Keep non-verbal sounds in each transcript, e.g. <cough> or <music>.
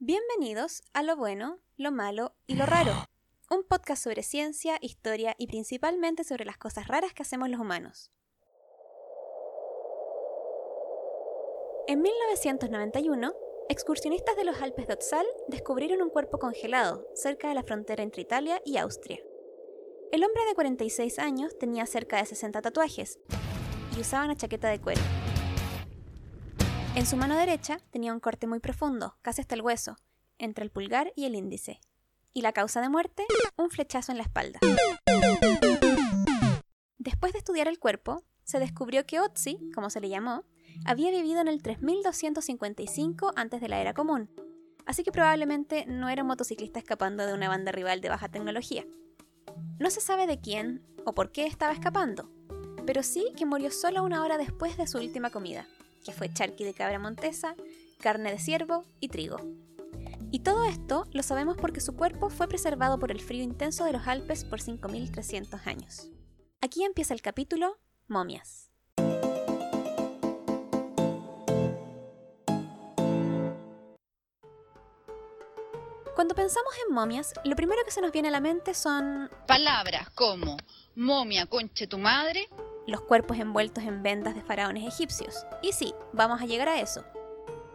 Bienvenidos a Lo Bueno, Lo Malo y Lo Raro, un podcast sobre ciencia, historia y principalmente sobre las cosas raras que hacemos los humanos. En 1991, excursionistas de los Alpes de Otzal descubrieron un cuerpo congelado cerca de la frontera entre Italia y Austria. El hombre de 46 años tenía cerca de 60 tatuajes y usaba una chaqueta de cuero. En su mano derecha tenía un corte muy profundo, casi hasta el hueso, entre el pulgar y el índice. Y la causa de muerte, un flechazo en la espalda. Después de estudiar el cuerpo, se descubrió que Otzi, como se le llamó, había vivido en el 3255 antes de la era común, así que probablemente no era un motociclista escapando de una banda rival de baja tecnología. No se sabe de quién o por qué estaba escapando, pero sí que murió solo una hora después de su última comida, que fue charqui de cabra montesa, carne de ciervo y trigo. Y todo esto lo sabemos porque su cuerpo fue preservado por el frío intenso de los Alpes por 5.300 años. Aquí empieza el capítulo Momias. Cuando pensamos en momias, lo primero que se nos viene a la mente son Palabras como momia, conche tu madre. Los cuerpos envueltos en vendas de faraones egipcios. Y sí, vamos a llegar a eso.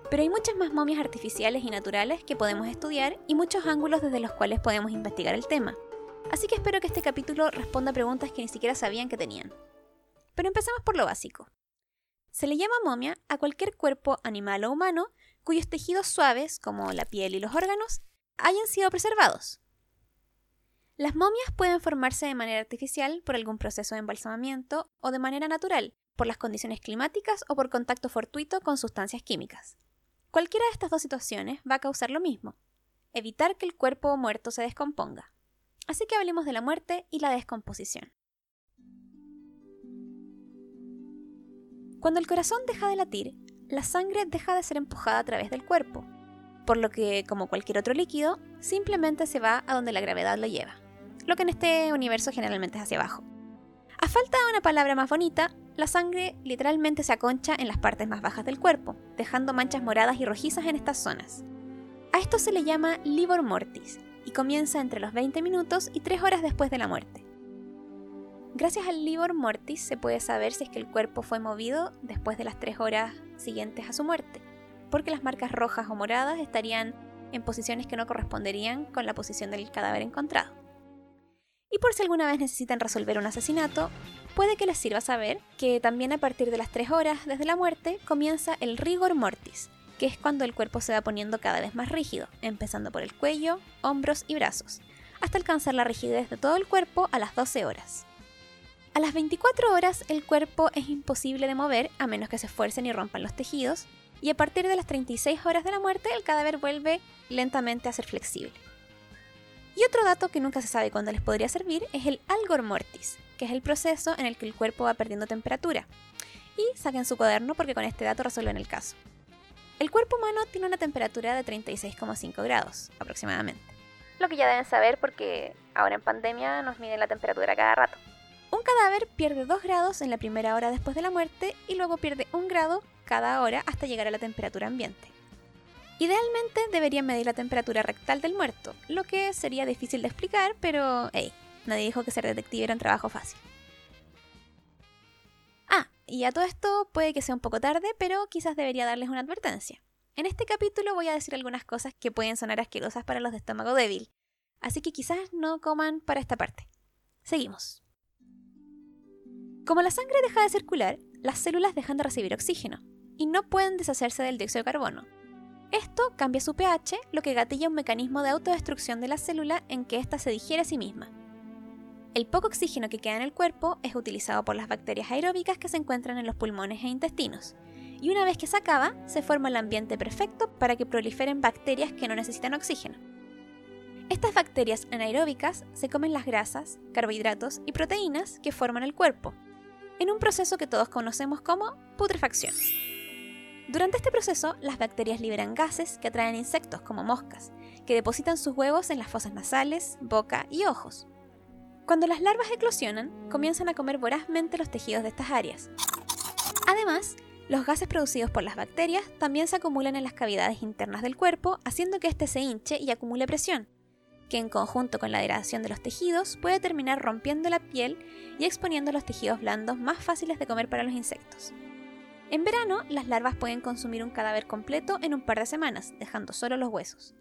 Pero hay muchas más momias artificiales y naturales que podemos estudiar y muchos ángulos desde los cuales podemos investigar el tema. Así que espero que este capítulo responda a preguntas que ni siquiera sabían que tenían. Pero empecemos por lo básico. Se le llama momia a cualquier cuerpo animal o humano cuyos tejidos suaves, como la piel y los órganos, hayan sido preservados. Las momias pueden formarse de manera artificial por algún proceso de embalsamamiento o de manera natural, por las condiciones climáticas o por contacto fortuito con sustancias químicas. Cualquiera de estas dos situaciones va a causar lo mismo, evitar que el cuerpo muerto se descomponga. Así que hablemos de la muerte y la descomposición. Cuando el corazón deja de latir, la sangre deja de ser empujada a través del cuerpo, por lo que, como cualquier otro líquido, simplemente se va a donde la gravedad lo lleva, lo que en este universo generalmente es hacia abajo. A falta de una palabra más bonita, la sangre literalmente se aconcha en las partes más bajas del cuerpo, dejando manchas moradas y rojizas en estas zonas. A esto se le llama livor mortis y comienza entre los 20 minutos y 3 horas después de la muerte. Gracias al livor mortis se puede saber si es que el cuerpo fue movido después de las 3 horas siguientes a su muerte porque las marcas rojas o moradas estarían en posiciones que no corresponderían con la posición del cadáver encontrado. Y por si alguna vez necesitan resolver un asesinato, puede que les sirva saber que también a partir de las 3 horas desde la muerte comienza el rigor mortis, que es cuando el cuerpo se va poniendo cada vez más rígido, empezando por el cuello, hombros y brazos, hasta alcanzar la rigidez de todo el cuerpo a las 12 horas. A las 24 horas el cuerpo es imposible de mover a menos que se esfuercen y rompan los tejidos, y a partir de las 36 horas de la muerte el cadáver vuelve lentamente a ser flexible. Y otro dato que nunca se sabe cuándo les podría servir es el algor mortis, que es el proceso en el que el cuerpo va perdiendo temperatura. Y saquen su cuaderno porque con este dato resuelven el caso. El cuerpo humano tiene una temperatura de 36,5 grados aproximadamente. Lo que ya deben saber porque ahora en pandemia nos miden la temperatura cada rato. Un cadáver pierde 2 grados en la primera hora después de la muerte y luego pierde 1 grado cada hora hasta llegar a la temperatura ambiente. Idealmente deberían medir la temperatura rectal del muerto, lo que sería difícil de explicar, pero hey, nadie dijo que ser detective era un trabajo fácil. Ah, y a todo esto puede que sea un poco tarde, pero quizás debería darles una advertencia. En este capítulo voy a decir algunas cosas que pueden sonar asquerosas para los de estómago débil, así que quizás no coman para esta parte. Seguimos. Como la sangre deja de circular, las células dejan de recibir oxígeno, y no pueden deshacerse del dióxido de carbono. Esto cambia su pH, lo que gatilla un mecanismo de autodestrucción de la célula en que ésta se digiere a sí misma. El poco oxígeno que queda en el cuerpo es utilizado por las bacterias aeróbicas que se encuentran en los pulmones e intestinos, y una vez que se acaba, se forma el ambiente perfecto para que proliferen bacterias que no necesitan oxígeno. Estas bacterias anaeróbicas se comen las grasas, carbohidratos y proteínas que forman el cuerpo, en un proceso que todos conocemos como putrefacción. Durante este proceso, las bacterias liberan gases que atraen insectos como moscas, que depositan sus huevos en las fosas nasales, boca y ojos. Cuando las larvas eclosionan, comienzan a comer vorazmente los tejidos de estas áreas. Además, Los gases producidos por las bacterias también se acumulan en las cavidades internas del cuerpo, haciendo que éste se hinche y acumule presión, que en conjunto con la degradación de los tejidos puede terminar rompiendo la piel y exponiendo los tejidos blandos más fáciles de comer para los insectos. En verano, las larvas pueden consumir un cadáver completo en un par de semanas, dejando solo los huesos.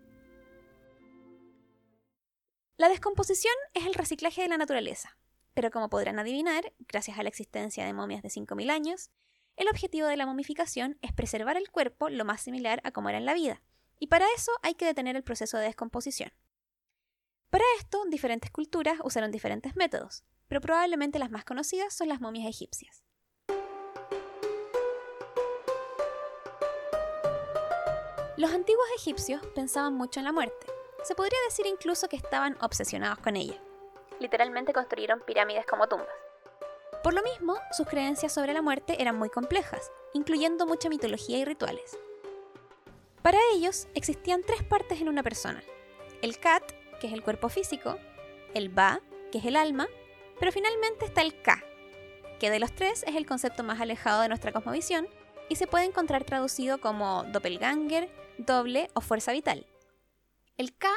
La descomposición es el reciclaje de la naturaleza, pero como podrán adivinar, gracias a la existencia de momias de 5.000 años, el objetivo de la momificación es preservar el cuerpo lo más similar a como era en la vida, y para eso hay que detener el proceso de descomposición. Para esto, diferentes culturas usaron diferentes métodos, pero probablemente las más conocidas son las momias egipcias. Los antiguos egipcios pensaban mucho en la muerte. Se podría decir incluso que estaban obsesionados con ella. Literalmente construyeron pirámides como tumbas. Por lo mismo, sus creencias sobre la muerte eran muy complejas, incluyendo mucha mitología y rituales. Para ellos existían tres partes en una persona. El Kat, que es el cuerpo físico, el Ba, que es el alma, pero finalmente está el Ka, que de los tres es el concepto más alejado de nuestra cosmovisión y se puede encontrar traducido como doppelganger, doble o fuerza vital. El Ka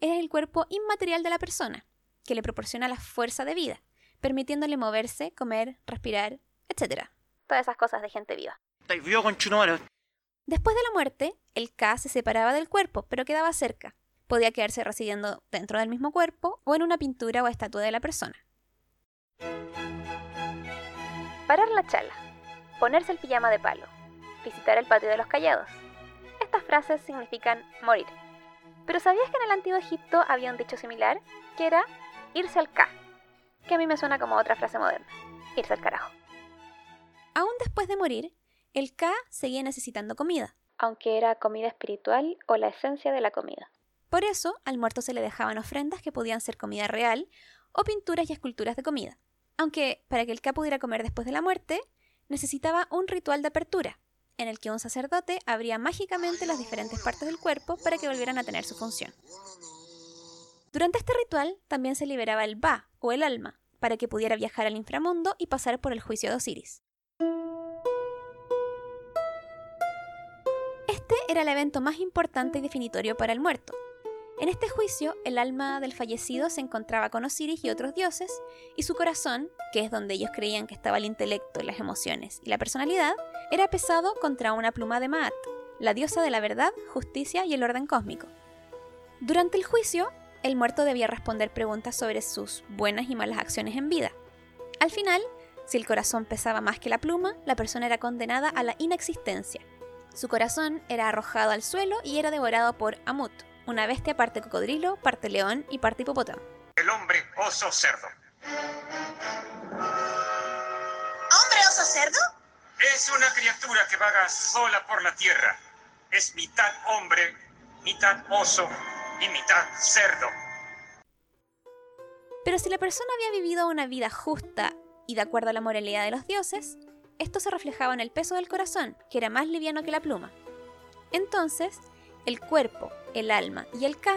es el cuerpo inmaterial de la persona, que le proporciona la fuerza de vida, permitiéndole moverse, comer, respirar, etc. Todas esas cosas de gente viva. Después de la muerte, el K se separaba del cuerpo, pero quedaba cerca. Podía quedarse residiendo dentro del mismo cuerpo o en una pintura o estatua de la persona. Parar la chala. Ponerse el pijama de palo. Visitar el patio de los callados. Estas frases significan morir. Pero ¿sabías que en el antiguo Egipto había un dicho similar? Que era irse al K, que a mí me suena como otra frase moderna, irse al carajo. Aún después de morir, el K seguía necesitando comida, aunque era comida espiritual o la esencia de la comida. Por eso, al muerto se le dejaban ofrendas que podían ser comida real o pinturas y esculturas de comida. Aunque para que el K pudiera comer después de la muerte, necesitaba un ritual de apertura, en el que un sacerdote abría mágicamente las diferentes partes del cuerpo para que volvieran a tener su función. Durante este ritual también se liberaba el Ba, o el alma, para que pudiera viajar al inframundo y pasar por el juicio de Osiris. Este era el evento más importante y definitorio para el muerto. En este juicio, el alma del fallecido se encontraba con Osiris y otros dioses, y su corazón, que es donde ellos creían que estaba el intelecto, las emociones y la personalidad, era pesado contra una pluma de Maat, la diosa de la verdad, justicia y el orden cósmico. Durante el juicio, el muerto debía responder preguntas sobre sus buenas y malas acciones en vida. Al final, si el corazón pesaba más que la pluma, la persona era condenada a la inexistencia. Su corazón era arrojado al suelo y era devorado por Amut, una bestia parte cocodrilo, parte león y parte hipopótamo. El hombre oso cerdo. ¿Hombre oso cerdo? Es una criatura que vaga sola por la tierra. Es mitad hombre, mitad oso y mitad cerdo. Pero si la persona había vivido una vida justa y de acuerdo a la moralidad de los dioses, esto se reflejaba en el peso del corazón, que era más liviano que la pluma. Entonces, el cuerpo, el alma y el Ka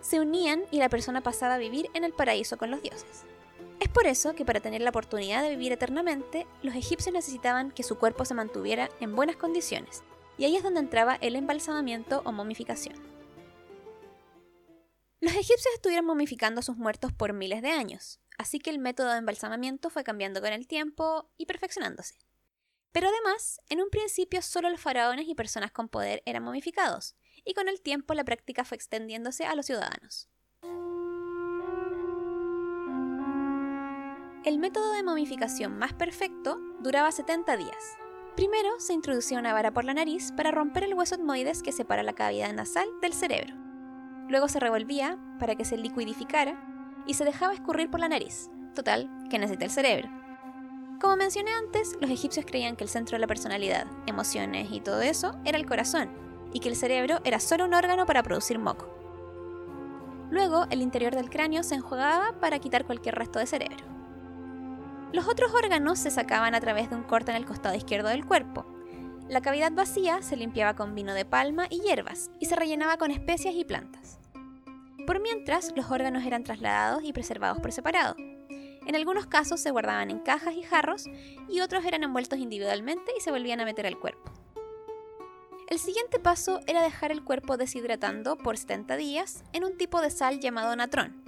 se unían y la persona pasaba a vivir en el paraíso con los dioses. Es por eso que para tener la oportunidad de vivir eternamente, los egipcios necesitaban que su cuerpo se mantuviera en buenas condiciones, y ahí es donde entraba el embalsamamiento o momificación. Los egipcios estuvieron momificando a sus muertos por miles de años, así que el método de embalsamamiento fue cambiando con el tiempo y perfeccionándose. Pero además, en un principio solo los faraones y personas con poder eran momificados, y con el tiempo la práctica fue extendiéndose a los ciudadanos. El método de momificación más perfecto duraba 70 días. Primero se introducía una vara por la nariz para romper el hueso etmoides que separa la cavidad nasal del cerebro. Luego se revolvía para que se liquidificara y se dejaba escurrir por la nariz. Total, que necesita el cerebro. Como mencioné antes, los egipcios creían que el centro de la personalidad, emociones y todo eso era el corazón, y que el cerebro era solo un órgano para producir moco. Luego, el interior del cráneo se enjuagaba para quitar cualquier resto de cerebro. Los otros órganos se sacaban a través de un corte en el costado izquierdo del cuerpo, la cavidad vacía se limpiaba con vino de palma y hierbas y se rellenaba con especias y plantas. Por mientras, los órganos eran trasladados y preservados por separado. En algunos casos se guardaban en cajas y jarros y otros eran envueltos individualmente y se volvían a meter al cuerpo. El siguiente paso era dejar el cuerpo deshidratando por 70 días en un tipo de sal llamado natrón.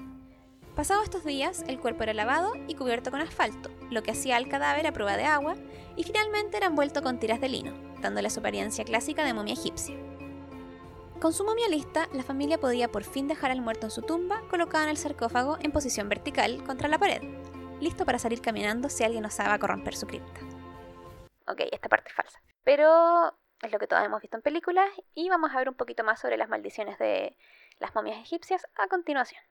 Pasados estos días, el cuerpo era lavado y cubierto con asfalto, lo que hacía al cadáver a prueba de agua, y finalmente era envuelto con tiras de lino, dándole su apariencia clásica de momia egipcia. Con su momia lista, la familia podía por fin dejar al muerto en su tumba, colocado en el sarcófago en posición vertical contra la pared, listo para salir caminando si alguien osaba corromper su cripta. Ok, esta parte es falsa. Pero es lo que todos hemos visto en películas y vamos a ver un poquito más sobre las maldiciones de las momias egipcias a continuación.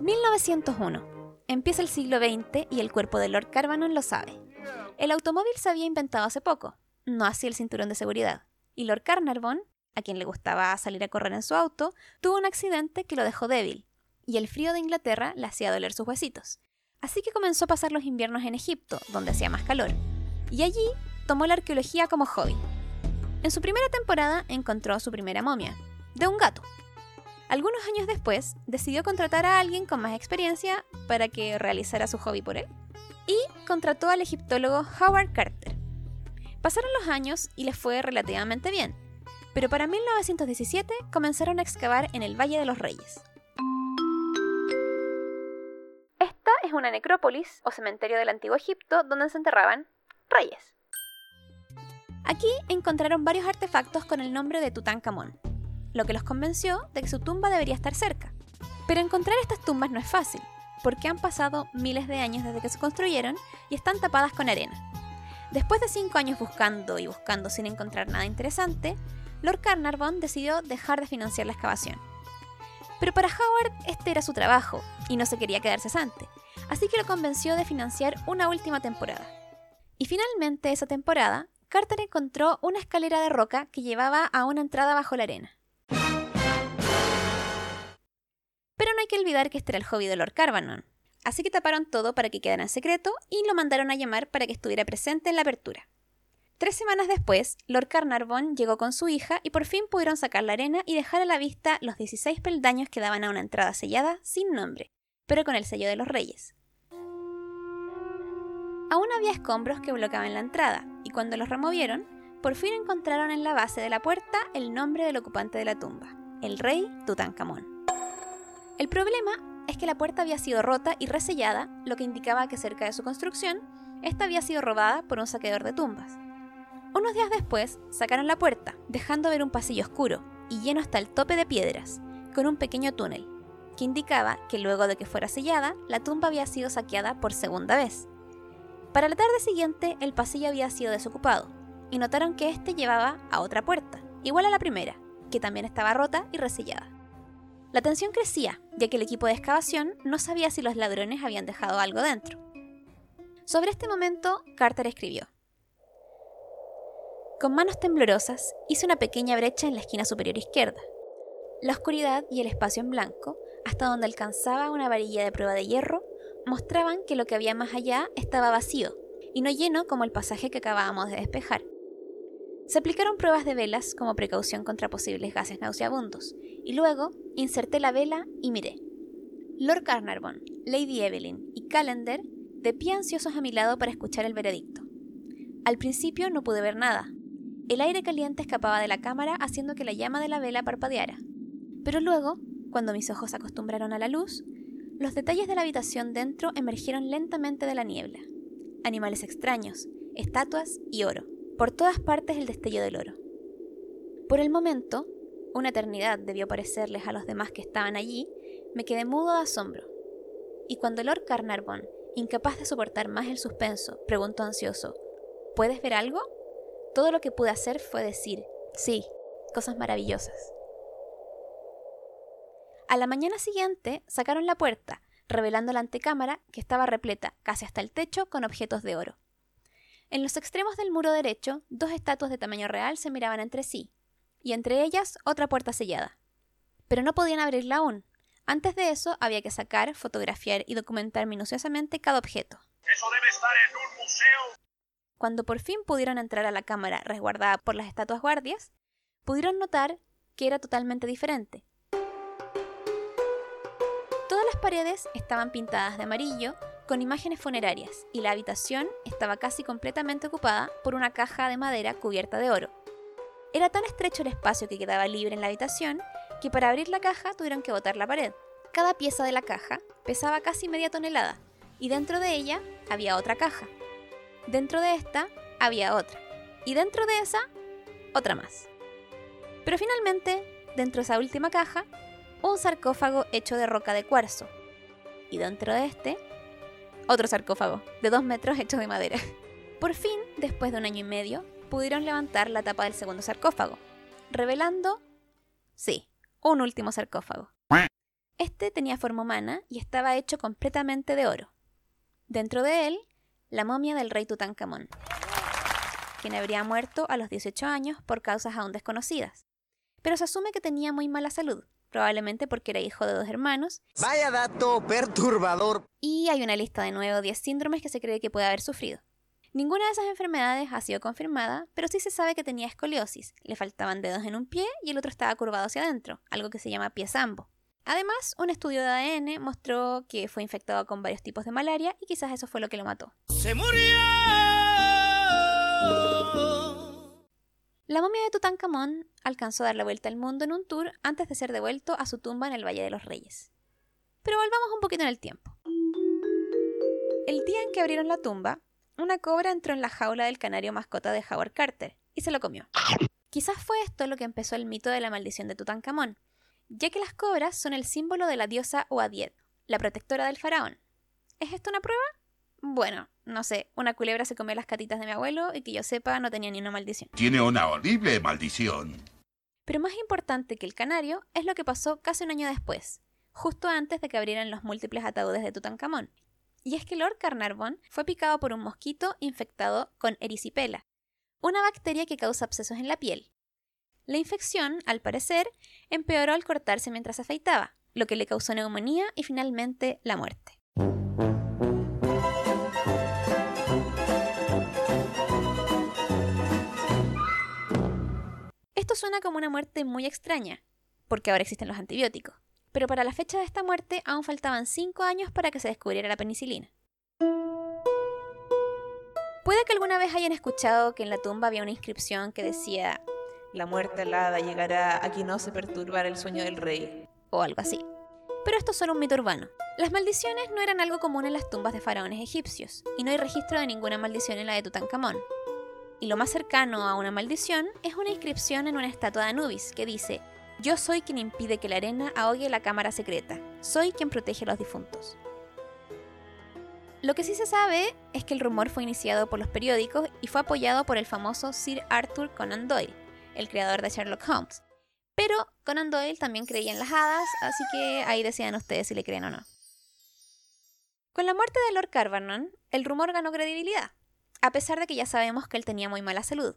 1901. Empieza el siglo XX y el cuerpo de Lord Carvanon lo sabe. El automóvil se había inventado hace poco, no así el cinturón de seguridad, y Lord Carnarvon, a quien le gustaba salir a correr en su auto, tuvo un accidente que lo dejó débil, y el frío de Inglaterra le hacía doler sus huesitos. Así que comenzó a pasar los inviernos en Egipto, donde hacía más calor, y allí tomó la arqueología como hobby. En su primera temporada encontró su primera momia, de un gato. Algunos años después, decidió contratar a alguien con más experiencia para que realizara su hobby por él. Y contrató al egiptólogo Howard Carter. Pasaron los años y les fue relativamente bien, pero para 1917 comenzaron a excavar en el Valle de los Reyes. Esta es una necrópolis o cementerio del antiguo Egipto donde se enterraban reyes. Aquí encontraron varios artefactos con el nombre de Tutankamón, lo que los convenció de que su tumba debería estar cerca. Pero encontrar estas tumbas no es fácil, porque han pasado miles de años desde que se construyeron y están tapadas con arena. Después de cinco años buscando y buscando sin encontrar nada interesante, Lord Carnarvon decidió dejar de financiar la excavación. Pero para Howard este era su trabajo y no se quería quedar cesante, así que lo convenció de financiar una última temporada. Y finalmente esa temporada Carter encontró una escalera de roca que llevaba a una entrada bajo la arena. Pero no hay que olvidar que este era el hobby de Lord Carvanon, así que taparon todo para que quedara en secreto y lo mandaron a llamar para que estuviera presente en la apertura. Tres semanas después, Lord Carnarvon llegó con su hija y por fin pudieron sacar la arena y dejar a la vista los 16 peldaños que daban a una entrada sellada sin nombre, pero con el sello de los reyes. Aún había escombros que bloqueaban la entrada, y cuando los removieron, por fin encontraron en la base de la puerta el nombre del ocupante de la tumba, el rey Tutankamón. El problema es que la puerta había sido rota y resellada, lo que indicaba que cerca de su construcción, esta había sido robada por un saqueador de tumbas. Unos días después, sacaron la puerta, dejando ver un pasillo oscuro y lleno hasta el tope de piedras, con un pequeño túnel, que indicaba que luego de que fuera sellada, la tumba había sido saqueada por segunda vez. Para la tarde siguiente, el pasillo había sido desocupado, y notaron que éste llevaba a otra puerta, igual a la primera, que también estaba rota y resellada. La tensión crecía, ya que el equipo de excavación no sabía si los ladrones habían dejado algo dentro. Sobre este momento, Carter escribió. Con manos temblorosas, hice una pequeña brecha en la esquina superior izquierda. La oscuridad y el espacio en blanco, hasta donde alcanzaba una varilla de prueba de hierro, mostraban que lo que había más allá estaba vacío, y no lleno como el pasaje que acabábamos de despejar. Se aplicaron pruebas de velas como precaución contra posibles gases nauseabundos, y luego inserté la vela y miré. Lord Carnarvon, Lady Evelyn y Calendar de pie ansiosos a mi lado para escuchar el veredicto. Al principio no pude ver nada. El aire caliente escapaba de la cámara haciendo que la llama de la vela parpadeara. Pero luego, cuando mis ojos acostumbraron a la luz, los detalles de la habitación dentro emergieron lentamente de la niebla. Animales extraños, estatuas y oro. Por todas partes el destello del oro. Por el momento, una eternidad debió parecerles a los demás que estaban allí, me quedé mudo de asombro. Y cuando Lord Carnarvon, incapaz de soportar más el suspenso, preguntó ansioso, ¿Puedes ver algo? Todo lo que pude hacer fue decir, sí, cosas maravillosas. A la mañana siguiente sacaron la puerta, revelando la antecámara que estaba repleta casi hasta el techo con objetos de oro. En los extremos del muro derecho, dos estatuas de tamaño real se miraban entre sí, y entre ellas otra puerta sellada. Pero no podían abrirla aún. Antes de eso había que sacar, fotografiar y documentar minuciosamente cada objeto. Eso debe estar en un museo. Cuando por fin pudieron entrar a la cámara resguardada por las estatuas guardias, pudieron notar que era totalmente diferente las paredes estaban pintadas de amarillo con imágenes funerarias y la habitación estaba casi completamente ocupada por una caja de madera cubierta de oro. Era tan estrecho el espacio que quedaba libre en la habitación que para abrir la caja tuvieron que botar la pared. Cada pieza de la caja pesaba casi media tonelada y dentro de ella había otra caja. Dentro de esta había otra. Y dentro de esa, otra más. Pero finalmente, dentro de esa última caja, un sarcófago hecho de roca de cuarzo. Y dentro de este, otro sarcófago de dos metros hecho de madera. <laughs> Por fin, después de un año y medio, pudieron levantar la tapa del segundo sarcófago, revelando, sí, un último sarcófago. Este tenía forma humana y estaba hecho completamente de oro. Dentro de él, la momia del rey Tutankamón, quien habría muerto a los 18 años por causas aún desconocidas. Pero se asume que tenía muy mala salud, probablemente porque era hijo de dos hermanos. Vaya dato perturbador. Y hay una lista de nuevo 10 síndromes que se cree que puede haber sufrido. Ninguna de esas enfermedades ha sido confirmada, pero sí se sabe que tenía escoliosis. Le faltaban dedos en un pie y el otro estaba curvado hacia adentro, algo que se llama pie sambo. Además, un estudio de ADN mostró que fue infectado con varios tipos de malaria y quizás eso fue lo que lo mató. ¡Se murió! La momia de Tutankamón alcanzó a dar la vuelta al mundo en un tour antes de ser devuelto a su tumba en el Valle de los Reyes. Pero volvamos un poquito en el tiempo. El día en que abrieron la tumba, una cobra entró en la jaula del canario mascota de Howard Carter y se lo comió. Quizás fue esto lo que empezó el mito de la maldición de Tutankamón, ya que las cobras son el símbolo de la diosa Oadiet, la protectora del faraón. ¿Es esto una prueba? Bueno, no sé, una culebra se comió las catitas de mi abuelo y que yo sepa no tenía ni una maldición. Tiene una horrible maldición. Pero más importante que el canario es lo que pasó casi un año después, justo antes de que abrieran los múltiples ataúdes de Tutankamón. Y es que Lord Carnarvon fue picado por un mosquito infectado con erisipela, una bacteria que causa abscesos en la piel. La infección, al parecer, empeoró al cortarse mientras afeitaba, lo que le causó neumonía y finalmente la muerte. Esto suena como una muerte muy extraña, porque ahora existen los antibióticos, pero para la fecha de esta muerte aún faltaban 5 años para que se descubriera la penicilina. Puede que alguna vez hayan escuchado que en la tumba había una inscripción que decía la muerte alada llegará a quien no se perturbar el sueño del rey. o algo así. Pero esto es solo un mito urbano. Las maldiciones no eran algo común en las tumbas de faraones egipcios, y no hay registro de ninguna maldición en la de Tutankamón. Y lo más cercano a una maldición es una inscripción en una estatua de Anubis que dice, Yo soy quien impide que la arena ahogue la cámara secreta, soy quien protege a los difuntos. Lo que sí se sabe es que el rumor fue iniciado por los periódicos y fue apoyado por el famoso Sir Arthur Conan Doyle, el creador de Sherlock Holmes. Pero Conan Doyle también creía en las hadas, así que ahí decían ustedes si le creen o no. Con la muerte de Lord Carvernon, el rumor ganó credibilidad, a pesar de que ya sabemos que él tenía muy mala salud.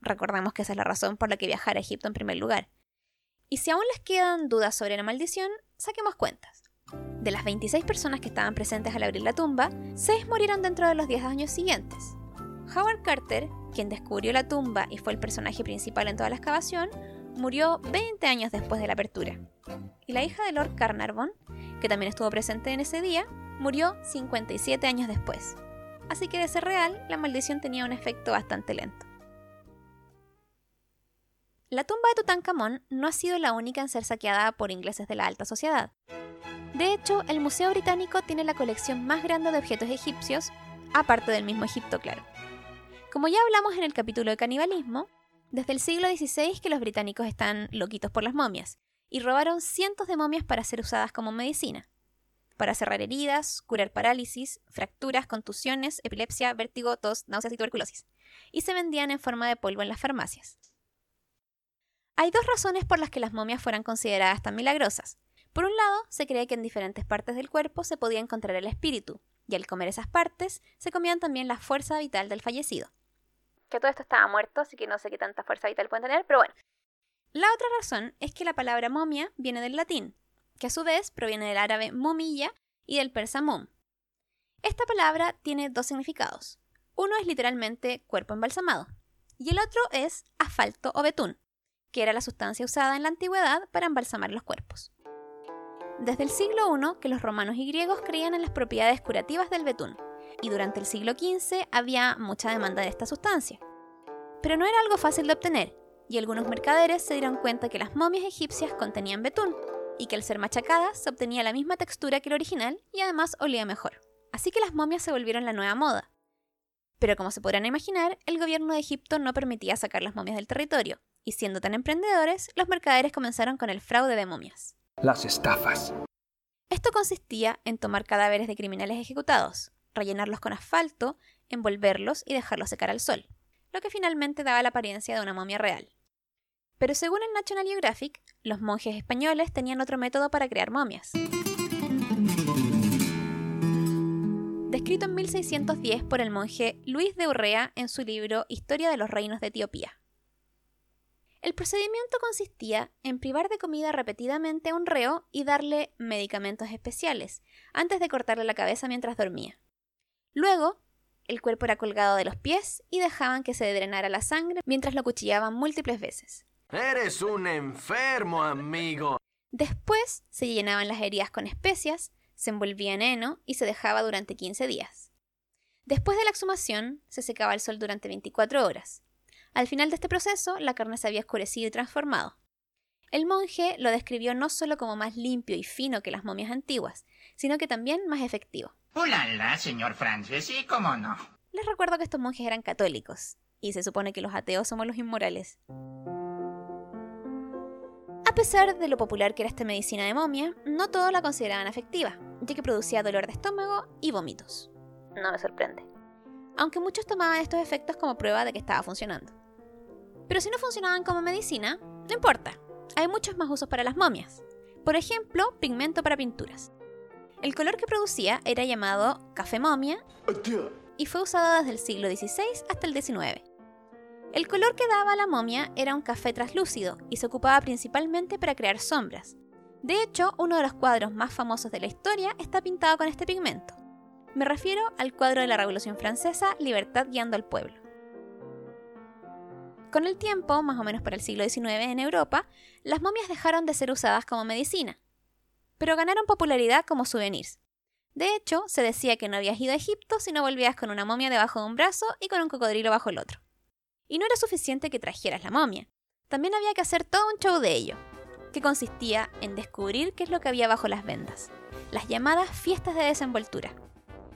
Recordemos que esa es la razón por la que viajar a Egipto en primer lugar. Y si aún les quedan dudas sobre la maldición, saquemos cuentas. De las 26 personas que estaban presentes al abrir la tumba, 6 murieron dentro de los 10 años siguientes. Howard Carter, quien descubrió la tumba y fue el personaje principal en toda la excavación, murió 20 años después de la apertura. Y la hija de Lord Carnarvon, que también estuvo presente en ese día, murió 57 años después. Así que de ser real, la maldición tenía un efecto bastante lento. La tumba de Tutankamón no ha sido la única en ser saqueada por ingleses de la alta sociedad. De hecho, el Museo Británico tiene la colección más grande de objetos egipcios, aparte del mismo Egipto, claro. Como ya hablamos en el capítulo de canibalismo, desde el siglo XVI que los británicos están loquitos por las momias, y robaron cientos de momias para ser usadas como medicina, para cerrar heridas, curar parálisis, fracturas, contusiones, epilepsia, vértigo, tos, náuseas y tuberculosis, y se vendían en forma de polvo en las farmacias. Hay dos razones por las que las momias fueran consideradas tan milagrosas. Por un lado, se cree que en diferentes partes del cuerpo se podía encontrar el espíritu, y al comer esas partes, se comían también la fuerza vital del fallecido. Que todo esto estaba muerto, así que no sé qué tanta fuerza vital pueden tener, pero bueno. La otra razón es que la palabra momia viene del latín, que a su vez proviene del árabe momilla y del persa mum. Esta palabra tiene dos significados. Uno es literalmente cuerpo embalsamado, y el otro es asfalto o betún, que era la sustancia usada en la antigüedad para embalsamar los cuerpos. desde el siglo I que los romanos y griegos creían en las propiedades curativas del betún, y durante el siglo XV había mucha demanda de esta sustancia. Pero no era algo fácil de obtener, y algunos mercaderes se dieron cuenta que las momias egipcias contenían betún, y que al ser machacadas se obtenía la misma textura que el original y además olía mejor. Así que las momias se volvieron la nueva moda. Pero como se podrán imaginar, el gobierno de Egipto no permitía sacar las momias del territorio, y siendo tan emprendedores, los mercaderes comenzaron con el fraude de momias. Las estafas. Esto consistía en tomar cadáveres de criminales ejecutados, rellenarlos con asfalto, envolverlos y dejarlos secar al sol, lo que finalmente daba la apariencia de una momia real. Pero según el National Geographic, los monjes españoles tenían otro método para crear momias. Descrito en 1610 por el monje Luis de Urrea en su libro Historia de los Reinos de Etiopía. El procedimiento consistía en privar de comida repetidamente a un reo y darle medicamentos especiales, antes de cortarle la cabeza mientras dormía. Luego, el cuerpo era colgado de los pies y dejaban que se drenara la sangre mientras lo cuchillaban múltiples veces. Eres un enfermo, amigo. Después se llenaban las heridas con especias, se envolvía en heno y se dejaba durante 15 días. Después de la exhumación, se secaba al sol durante 24 horas. Al final de este proceso, la carne se había oscurecido y transformado. El monje lo describió no solo como más limpio y fino que las momias antiguas, sino que también más efectivo. ¡Hola, señor Francis! ¿Y cómo no? Les recuerdo que estos monjes eran católicos, y se supone que los ateos somos los inmorales. A pesar de lo popular que era esta medicina de momia, no todos la consideraban efectiva, ya que producía dolor de estómago y vómitos. No me sorprende. Aunque muchos tomaban estos efectos como prueba de que estaba funcionando. Pero si no funcionaban como medicina, no importa. Hay muchos más usos para las momias. Por ejemplo, pigmento para pinturas. El color que producía era llamado café momia y fue usado desde el siglo XVI hasta el XIX. El color que daba a la momia era un café traslúcido y se ocupaba principalmente para crear sombras. De hecho, uno de los cuadros más famosos de la historia está pintado con este pigmento. Me refiero al cuadro de la Revolución Francesa, Libertad guiando al pueblo. Con el tiempo, más o menos para el siglo XIX en Europa, las momias dejaron de ser usadas como medicina, pero ganaron popularidad como souvenirs. De hecho, se decía que no habías ido a Egipto si no volvías con una momia debajo de un brazo y con un cocodrilo bajo el otro. Y no era suficiente que trajeras la momia. También había que hacer todo un show de ello, que consistía en descubrir qué es lo que había bajo las vendas, las llamadas fiestas de desenvoltura.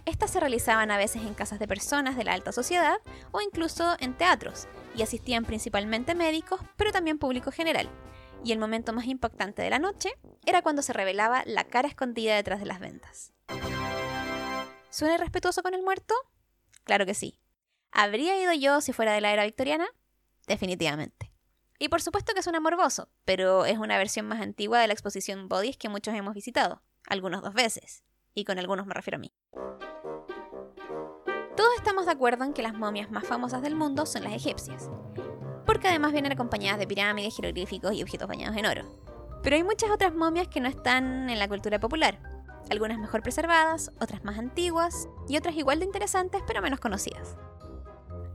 Estas se realizaban a veces en casas de personas de la alta sociedad o incluso en teatros, y asistían principalmente médicos, pero también público general. Y el momento más impactante de la noche era cuando se revelaba la cara escondida detrás de las ventas. ¿Suena irrespetuoso con el muerto? Claro que sí. ¿Habría ido yo si fuera de la era victoriana? Definitivamente. Y por supuesto que suena morboso, pero es una versión más antigua de la exposición Bodies que muchos hemos visitado, algunos dos veces, y con algunos me refiero a mí. Todos estamos de acuerdo en que las momias más famosas del mundo son las egipcias, porque además vienen acompañadas de pirámides, jeroglíficos y objetos bañados en oro. Pero hay muchas otras momias que no están en la cultura popular, algunas mejor preservadas, otras más antiguas y otras igual de interesantes pero menos conocidas.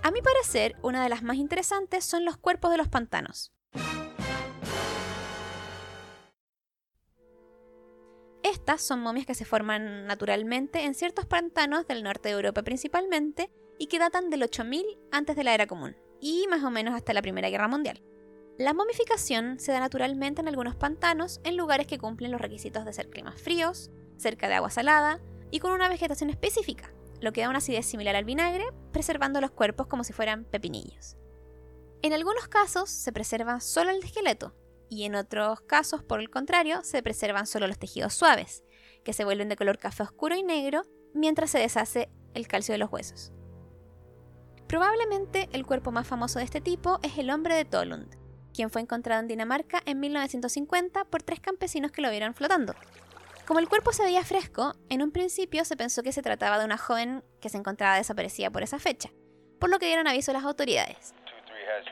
A mi parecer, una de las más interesantes son los cuerpos de los pantanos. Estas son momias que se forman naturalmente en ciertos pantanos del norte de Europa principalmente y que datan del 8000 antes de la era común y más o menos hasta la Primera Guerra Mundial. La momificación se da naturalmente en algunos pantanos en lugares que cumplen los requisitos de ser climas fríos, cerca de agua salada y con una vegetación específica, lo que da una acidez similar al vinagre, preservando los cuerpos como si fueran pepinillos. En algunos casos se preserva solo el esqueleto, y en otros casos, por el contrario, se preservan solo los tejidos suaves, que se vuelven de color café oscuro y negro mientras se deshace el calcio de los huesos. Probablemente el cuerpo más famoso de este tipo es el hombre de Tolund, quien fue encontrado en Dinamarca en 1950 por tres campesinos que lo vieron flotando. Como el cuerpo se veía fresco, en un principio se pensó que se trataba de una joven que se encontraba desaparecida por esa fecha, por lo que dieron aviso a las autoridades.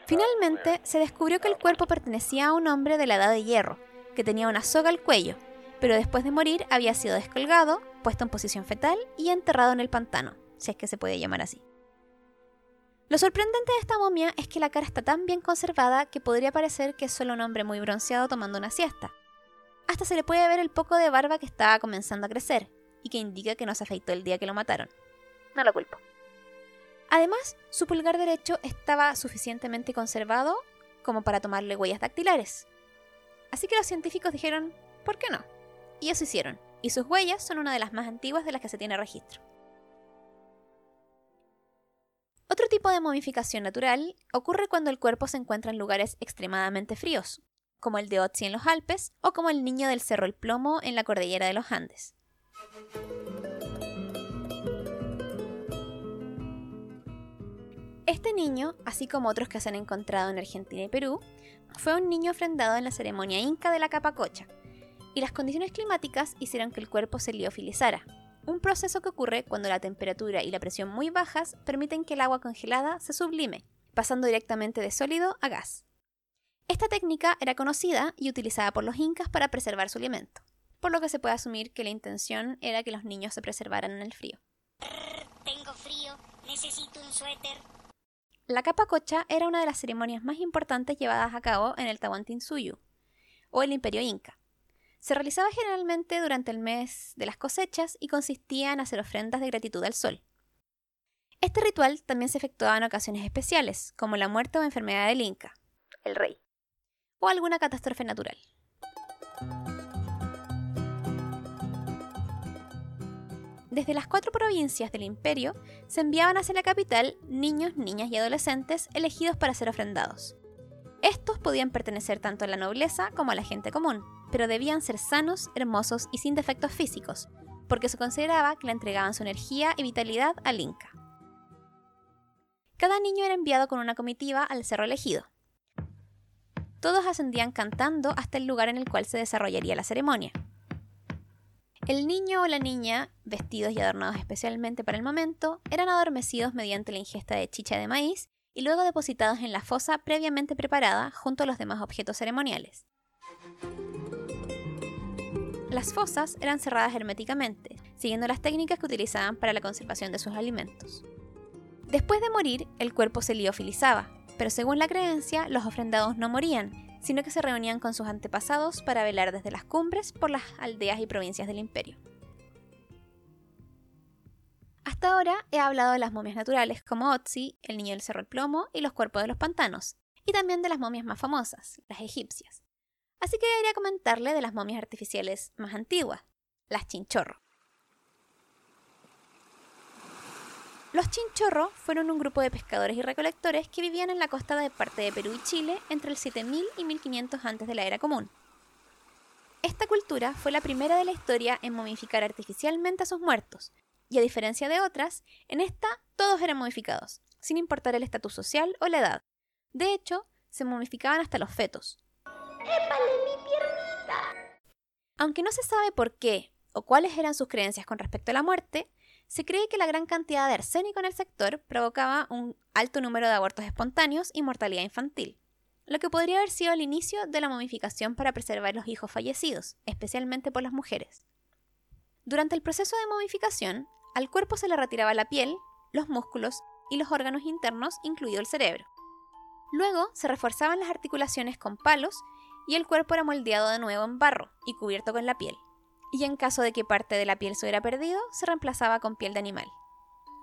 Finalmente, se descubrió que el cuerpo pertenecía a un hombre de la edad de hierro, que tenía una soga al cuello, pero después de morir había sido descolgado, puesto en posición fetal y enterrado en el pantano, si es que se puede llamar así. Lo sorprendente de esta momia es que la cara está tan bien conservada que podría parecer que es solo un hombre muy bronceado tomando una siesta. Hasta se le puede ver el poco de barba que estaba comenzando a crecer y que indica que no se afeitó el día que lo mataron. No lo culpo. Además, su pulgar derecho estaba suficientemente conservado como para tomarle huellas dactilares. Así que los científicos dijeron, ¿por qué no? Y eso hicieron, y sus huellas son una de las más antiguas de las que se tiene registro. Otro tipo de momificación natural ocurre cuando el cuerpo se encuentra en lugares extremadamente fríos, como el de Otzi en los Alpes o como el niño del Cerro El Plomo en la cordillera de los Andes. Este niño, así como otros que se han encontrado en Argentina y Perú, fue un niño ofrendado en la ceremonia inca de la capacocha, y las condiciones climáticas hicieron que el cuerpo se liofilizara, un proceso que ocurre cuando la temperatura y la presión muy bajas permiten que el agua congelada se sublime, pasando directamente de sólido a gas. Esta técnica era conocida y utilizada por los incas para preservar su alimento, por lo que se puede asumir que la intención era que los niños se preservaran en el frío. Tengo frío, necesito un suéter. La capacocha era una de las ceremonias más importantes llevadas a cabo en el Tahuantinsuyo, o el Imperio Inca. Se realizaba generalmente durante el mes de las cosechas y consistía en hacer ofrendas de gratitud al sol. Este ritual también se efectuaba en ocasiones especiales, como la muerte o enfermedad del Inca, el rey, o alguna catástrofe natural. Desde las cuatro provincias del imperio se enviaban hacia la capital niños, niñas y adolescentes elegidos para ser ofrendados. Estos podían pertenecer tanto a la nobleza como a la gente común, pero debían ser sanos, hermosos y sin defectos físicos, porque se consideraba que le entregaban su energía y vitalidad al Inca. Cada niño era enviado con una comitiva al cerro elegido. Todos ascendían cantando hasta el lugar en el cual se desarrollaría la ceremonia. El niño o la niña, vestidos y adornados especialmente para el momento, eran adormecidos mediante la ingesta de chicha de maíz y luego depositados en la fosa previamente preparada junto a los demás objetos ceremoniales. Las fosas eran cerradas herméticamente, siguiendo las técnicas que utilizaban para la conservación de sus alimentos. Después de morir, el cuerpo se liofilizaba, pero según la creencia, los ofrendados no morían, sino que se reunían con sus antepasados para velar desde las cumbres por las aldeas y provincias del imperio. Hasta ahora he hablado de las momias naturales como Otzi, el niño del Cerro el Plomo y los cuerpos de los pantanos, y también de las momias más famosas, las egipcias. Así que debería comentarle de las momias artificiales más antiguas, las chinchorro. Los chinchorro fueron un grupo de pescadores y recolectores que vivían en la costa de parte de Perú y Chile entre el 7000 y 1500 antes de la era común. Esta cultura fue la primera de la historia en momificar artificialmente a sus muertos, y a diferencia de otras, en esta todos eran momificados, sin importar el estatus social o la edad. De hecho, se momificaban hasta los fetos. ¡Épale mi piernita! Aunque no se sabe por qué o cuáles eran sus creencias con respecto a la muerte, se cree que la gran cantidad de arsénico en el sector provocaba un alto número de abortos espontáneos y mortalidad infantil, lo que podría haber sido el inicio de la momificación para preservar los hijos fallecidos, especialmente por las mujeres. Durante el proceso de momificación, al cuerpo se le retiraba la piel, los músculos y los órganos internos, incluido el cerebro. Luego se reforzaban las articulaciones con palos y el cuerpo era moldeado de nuevo en barro y cubierto con la piel y en caso de que parte de la piel se hubiera perdido, se reemplazaba con piel de animal.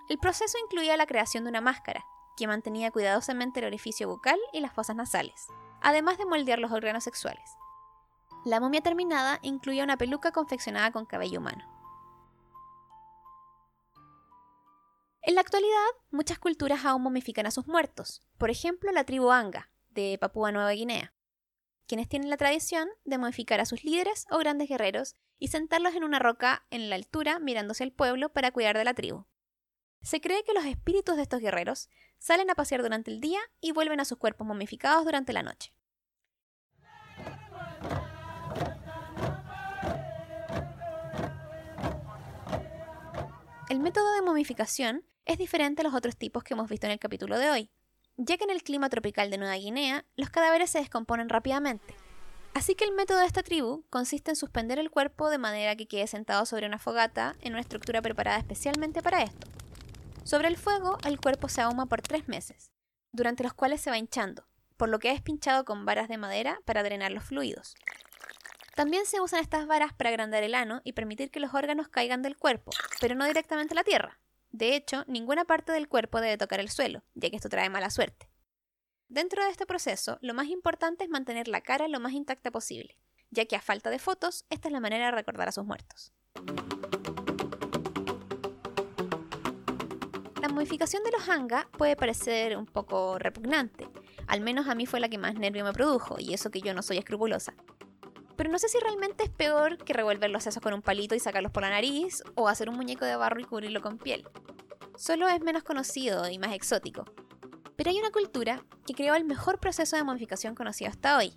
El proceso incluía la creación de una máscara, que mantenía cuidadosamente el orificio bucal y las fosas nasales, además de moldear los órganos sexuales. La momia terminada incluía una peluca confeccionada con cabello humano. En la actualidad, muchas culturas aún momifican a sus muertos, por ejemplo la tribu Anga, de Papúa Nueva Guinea, quienes tienen la tradición de momificar a sus líderes o grandes guerreros y sentarlos en una roca en la altura mirándose al pueblo para cuidar de la tribu. Se cree que los espíritus de estos guerreros salen a pasear durante el día y vuelven a sus cuerpos momificados durante la noche. El método de momificación es diferente a los otros tipos que hemos visto en el capítulo de hoy, ya que en el clima tropical de Nueva Guinea los cadáveres se descomponen rápidamente. Así que el método de esta tribu consiste en suspender el cuerpo de manera que quede sentado sobre una fogata en una estructura preparada especialmente para esto. Sobre el fuego, el cuerpo se ahuma por tres meses, durante los cuales se va hinchando, por lo que es pinchado con varas de madera para drenar los fluidos. También se usan estas varas para agrandar el ano y permitir que los órganos caigan del cuerpo, pero no directamente a la tierra. De hecho, ninguna parte del cuerpo debe tocar el suelo, ya que esto trae mala suerte. Dentro de este proceso, lo más importante es mantener la cara lo más intacta posible, ya que a falta de fotos, esta es la manera de recordar a sus muertos. La modificación de los hanga puede parecer un poco repugnante, al menos a mí fue la que más nervio me produjo, y eso que yo no soy escrupulosa. Pero no sé si realmente es peor que revolver los sesos con un palito y sacarlos por la nariz, o hacer un muñeco de barro y cubrirlo con piel. Solo es menos conocido y más exótico. Pero hay una cultura que creó el mejor proceso de modificación conocido hasta hoy,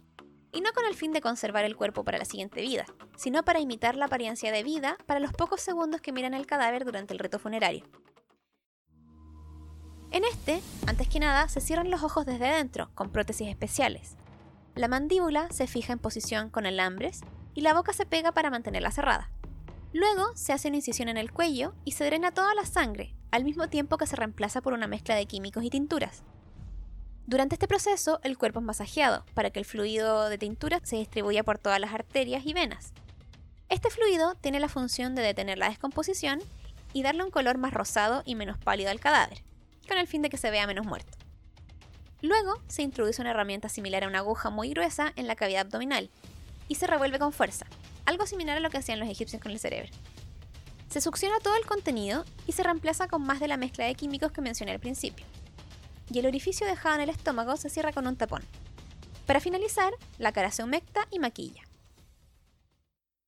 y no con el fin de conservar el cuerpo para la siguiente vida, sino para imitar la apariencia de vida para los pocos segundos que miran el cadáver durante el reto funerario. En este, antes que nada, se cierran los ojos desde dentro, con prótesis especiales. La mandíbula se fija en posición con alambres y la boca se pega para mantenerla cerrada. Luego se hace una incisión en el cuello y se drena toda la sangre, al mismo tiempo que se reemplaza por una mezcla de químicos y tinturas. Durante este proceso, el cuerpo es masajeado para que el fluido de tintura se distribuya por todas las arterias y venas. Este fluido tiene la función de detener la descomposición y darle un color más rosado y menos pálido al cadáver, con el fin de que se vea menos muerto. Luego se introduce una herramienta similar a una aguja muy gruesa en la cavidad abdominal y se revuelve con fuerza, algo similar a lo que hacían los egipcios con el cerebro. Se succiona todo el contenido y se reemplaza con más de la mezcla de químicos que mencioné al principio. Y el orificio dejado en el estómago se cierra con un tapón. Para finalizar, la cara se humecta y maquilla.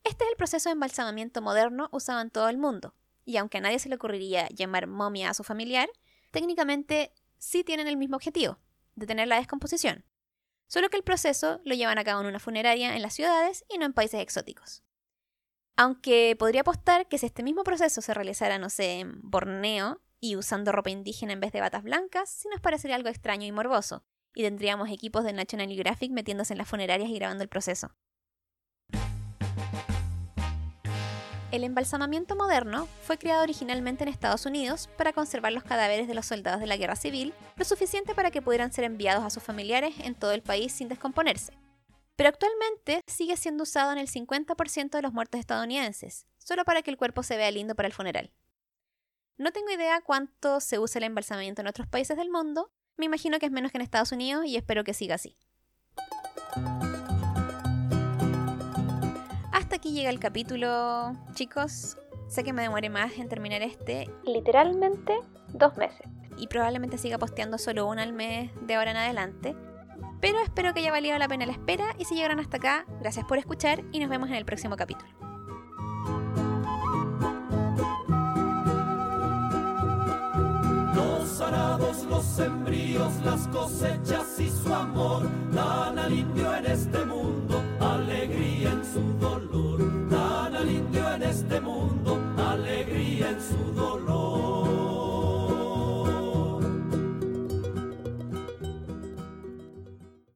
Este es el proceso de embalsamamiento moderno usado en todo el mundo, y aunque a nadie se le ocurriría llamar momia a su familiar, técnicamente sí tienen el mismo objetivo, detener la descomposición, solo que el proceso lo llevan a cabo en una funeraria en las ciudades y no en países exóticos. Aunque podría apostar que si este mismo proceso se realizara, no sé, en Borneo y usando ropa indígena en vez de batas blancas, sí nos parecería algo extraño y morboso, y tendríamos equipos de National Geographic metiéndose en las funerarias y grabando el proceso. El embalsamamiento moderno fue creado originalmente en Estados Unidos para conservar los cadáveres de los soldados de la guerra civil, lo suficiente para que pudieran ser enviados a sus familiares en todo el país sin descomponerse. Pero actualmente sigue siendo usado en el 50% de los muertos estadounidenses, solo para que el cuerpo se vea lindo para el funeral. No tengo idea cuánto se usa el embalsamamiento en otros países del mundo, me imagino que es menos que en Estados Unidos y espero que siga así. Hasta aquí llega el capítulo, chicos. Sé que me demoré más en terminar este, literalmente dos meses. Y probablemente siga posteando solo uno al mes de ahora en adelante. Pero espero que haya valido la pena la espera y si llegaron hasta acá, gracias por escuchar y nos vemos en el próximo capítulo. Los arados, los embrios, las cosechas y su amor dan al indio en este mundo alegría en su dolor.